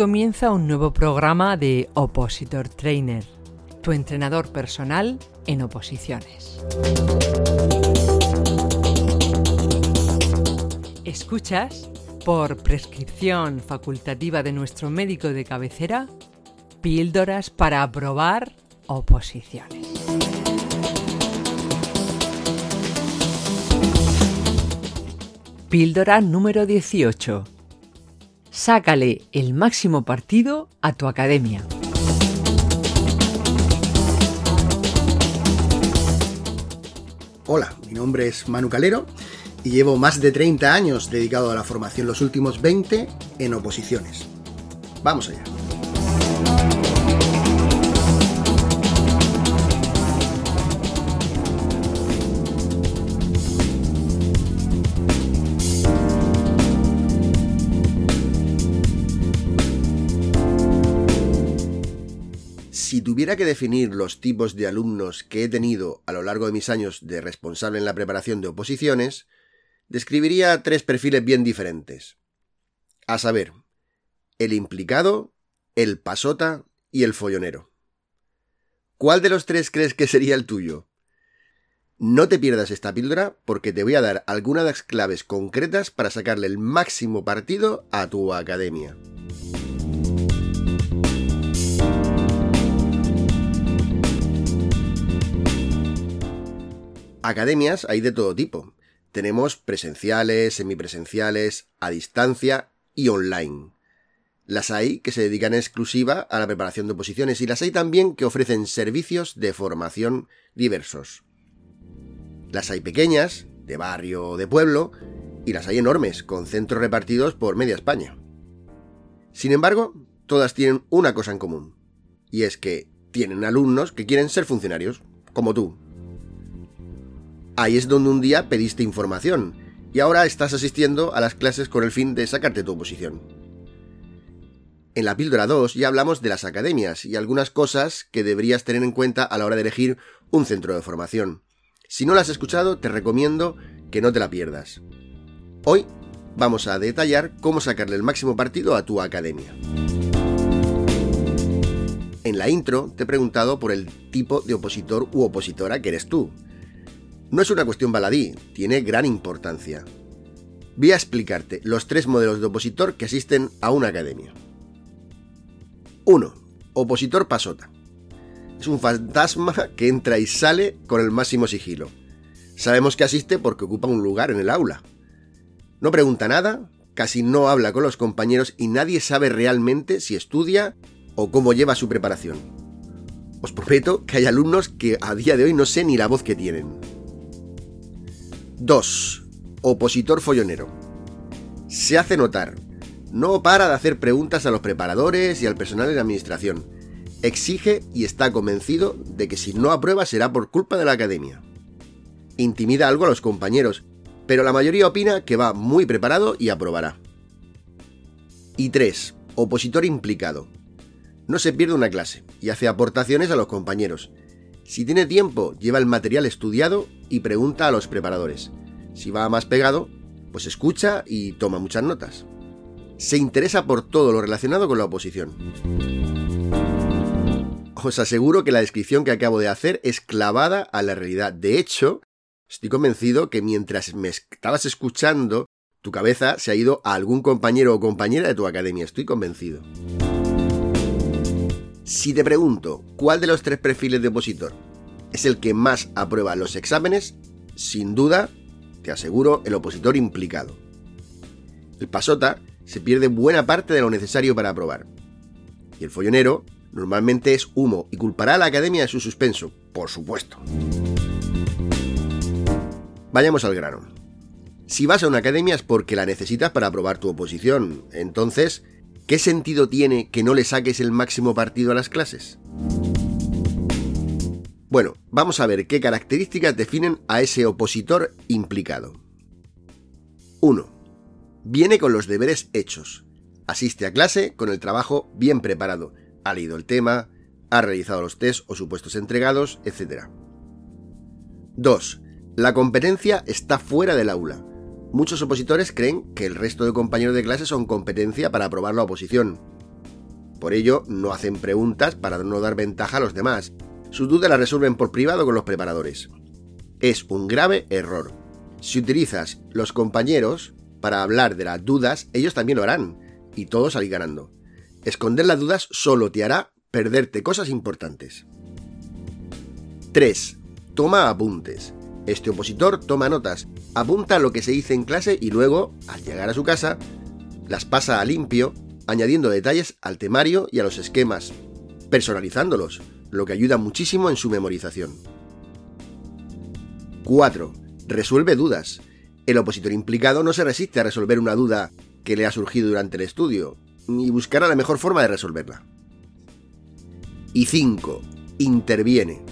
comienza un nuevo programa de Opositor Trainer, tu entrenador personal en oposiciones. Escuchas, por prescripción facultativa de nuestro médico de cabecera, píldoras para aprobar oposiciones. Píldora número 18. Sácale el máximo partido a tu academia. Hola, mi nombre es Manu Calero y llevo más de 30 años dedicado a la formación, los últimos 20 en oposiciones. Vamos allá. Si tuviera que definir los tipos de alumnos que he tenido a lo largo de mis años de responsable en la preparación de oposiciones, describiría tres perfiles bien diferentes. A saber, el implicado, el pasota y el follonero. ¿Cuál de los tres crees que sería el tuyo? No te pierdas esta píldora porque te voy a dar algunas claves concretas para sacarle el máximo partido a tu academia. Academias hay de todo tipo. Tenemos presenciales, semipresenciales, a distancia y online. Las hay que se dedican exclusiva a la preparación de oposiciones y las hay también que ofrecen servicios de formación diversos. Las hay pequeñas, de barrio o de pueblo, y las hay enormes, con centros repartidos por media España. Sin embargo, todas tienen una cosa en común, y es que tienen alumnos que quieren ser funcionarios, como tú. Ahí es donde un día pediste información y ahora estás asistiendo a las clases con el fin de sacarte tu oposición. En la píldora 2 ya hablamos de las academias y algunas cosas que deberías tener en cuenta a la hora de elegir un centro de formación. Si no la has escuchado, te recomiendo que no te la pierdas. Hoy vamos a detallar cómo sacarle el máximo partido a tu academia. En la intro te he preguntado por el tipo de opositor u opositora que eres tú. No es una cuestión baladí, tiene gran importancia. Voy a explicarte los tres modelos de opositor que asisten a una academia. 1. Opositor pasota. Es un fantasma que entra y sale con el máximo sigilo. Sabemos que asiste porque ocupa un lugar en el aula. No pregunta nada, casi no habla con los compañeros y nadie sabe realmente si estudia o cómo lleva su preparación. Os prometo que hay alumnos que a día de hoy no sé ni la voz que tienen. 2. Opositor follonero. Se hace notar. No para de hacer preguntas a los preparadores y al personal de la administración. Exige y está convencido de que si no aprueba será por culpa de la academia. Intimida algo a los compañeros, pero la mayoría opina que va muy preparado y aprobará. Y 3. Opositor implicado. No se pierde una clase y hace aportaciones a los compañeros. Si tiene tiempo, lleva el material estudiado y pregunta a los preparadores. Si va más pegado, pues escucha y toma muchas notas. Se interesa por todo lo relacionado con la oposición. Os aseguro que la descripción que acabo de hacer es clavada a la realidad. De hecho, estoy convencido que mientras me estabas escuchando, tu cabeza se ha ido a algún compañero o compañera de tu academia. Estoy convencido. Si te pregunto cuál de los tres perfiles de opositor es el que más aprueba los exámenes, sin duda, te aseguro, el opositor implicado. El pasota se pierde buena parte de lo necesario para aprobar. Y el follonero normalmente es humo y culpará a la academia de su suspenso, por supuesto. Vayamos al grano. Si vas a una academia es porque la necesitas para aprobar tu oposición. Entonces, ¿qué sentido tiene que no le saques el máximo partido a las clases? Bueno, vamos a ver qué características definen a ese opositor implicado. 1. Viene con los deberes hechos. Asiste a clase con el trabajo bien preparado. Ha leído el tema, ha realizado los test o supuestos entregados, etc. 2. La competencia está fuera del aula. Muchos opositores creen que el resto de compañeros de clase son competencia para aprobar la oposición. Por ello, no hacen preguntas para no dar ventaja a los demás. Sus dudas las resuelven por privado con los preparadores. Es un grave error. Si utilizas los compañeros para hablar de las dudas, ellos también lo harán, y todos salís ganando. Esconder las dudas solo te hará perderte cosas importantes. 3. Toma apuntes. Este opositor toma notas, apunta lo que se dice en clase y luego, al llegar a su casa, las pasa a limpio, añadiendo detalles al temario y a los esquemas, personalizándolos, lo que ayuda muchísimo en su memorización. 4. Resuelve dudas. El opositor implicado no se resiste a resolver una duda que le ha surgido durante el estudio, ni buscará la mejor forma de resolverla. Y 5. Interviene.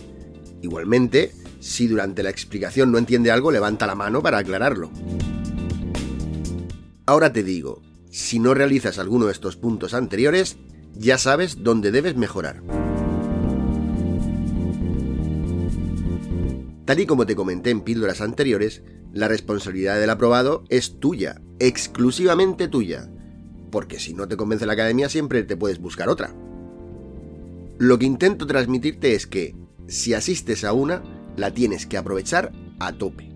Igualmente, si durante la explicación no entiende algo, levanta la mano para aclararlo. Ahora te digo, si no realizas alguno de estos puntos anteriores, ya sabes dónde debes mejorar. Tal y como te comenté en píldoras anteriores, la responsabilidad del aprobado es tuya, exclusivamente tuya, porque si no te convence la academia siempre te puedes buscar otra. Lo que intento transmitirte es que, si asistes a una, la tienes que aprovechar a tope.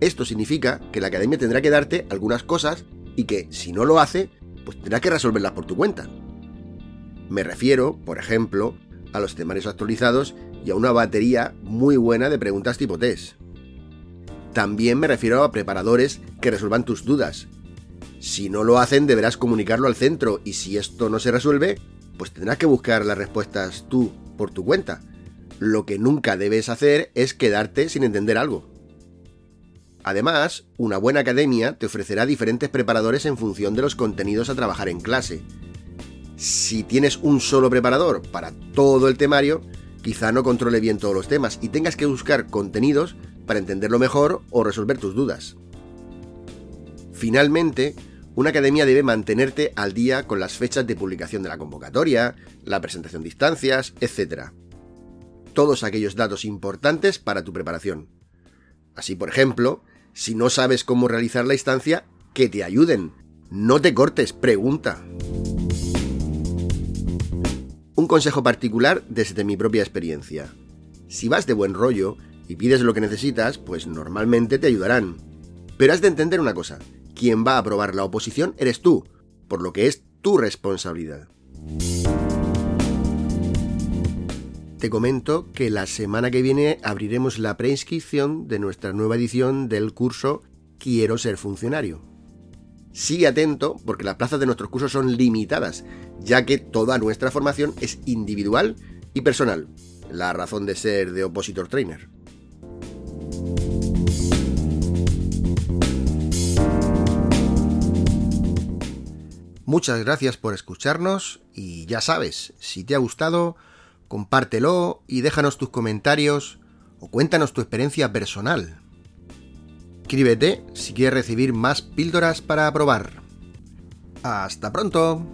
Esto significa que la academia tendrá que darte algunas cosas y que, si no lo hace, pues tendrá que resolverlas por tu cuenta. Me refiero, por ejemplo, a los temarios actualizados y a una batería muy buena de preguntas tipo test. También me refiero a preparadores que resuelvan tus dudas. Si no lo hacen, deberás comunicarlo al centro y si esto no se resuelve, pues tendrás que buscar las respuestas tú por tu cuenta. Lo que nunca debes hacer es quedarte sin entender algo. Además, una buena academia te ofrecerá diferentes preparadores en función de los contenidos a trabajar en clase. Si tienes un solo preparador para todo el temario, quizá no controle bien todos los temas y tengas que buscar contenidos para entenderlo mejor o resolver tus dudas. Finalmente, una academia debe mantenerte al día con las fechas de publicación de la convocatoria, la presentación de instancias, etc. Todos aquellos datos importantes para tu preparación. Así, por ejemplo, si no sabes cómo realizar la instancia, que te ayuden. No te cortes, pregunta. Un consejo particular desde mi propia experiencia. Si vas de buen rollo y pides lo que necesitas, pues normalmente te ayudarán. Pero has de entender una cosa, quien va a aprobar la oposición eres tú, por lo que es tu responsabilidad. Te comento que la semana que viene abriremos la preinscripción de nuestra nueva edición del curso Quiero ser funcionario. Sigue atento porque las plazas de nuestros cursos son limitadas, ya que toda nuestra formación es individual y personal, la razón de ser de Opositor Trainer. Muchas gracias por escucharnos y ya sabes, si te ha gustado, compártelo y déjanos tus comentarios o cuéntanos tu experiencia personal. Escríbete si quieres recibir más píldoras para probar. ¡Hasta pronto!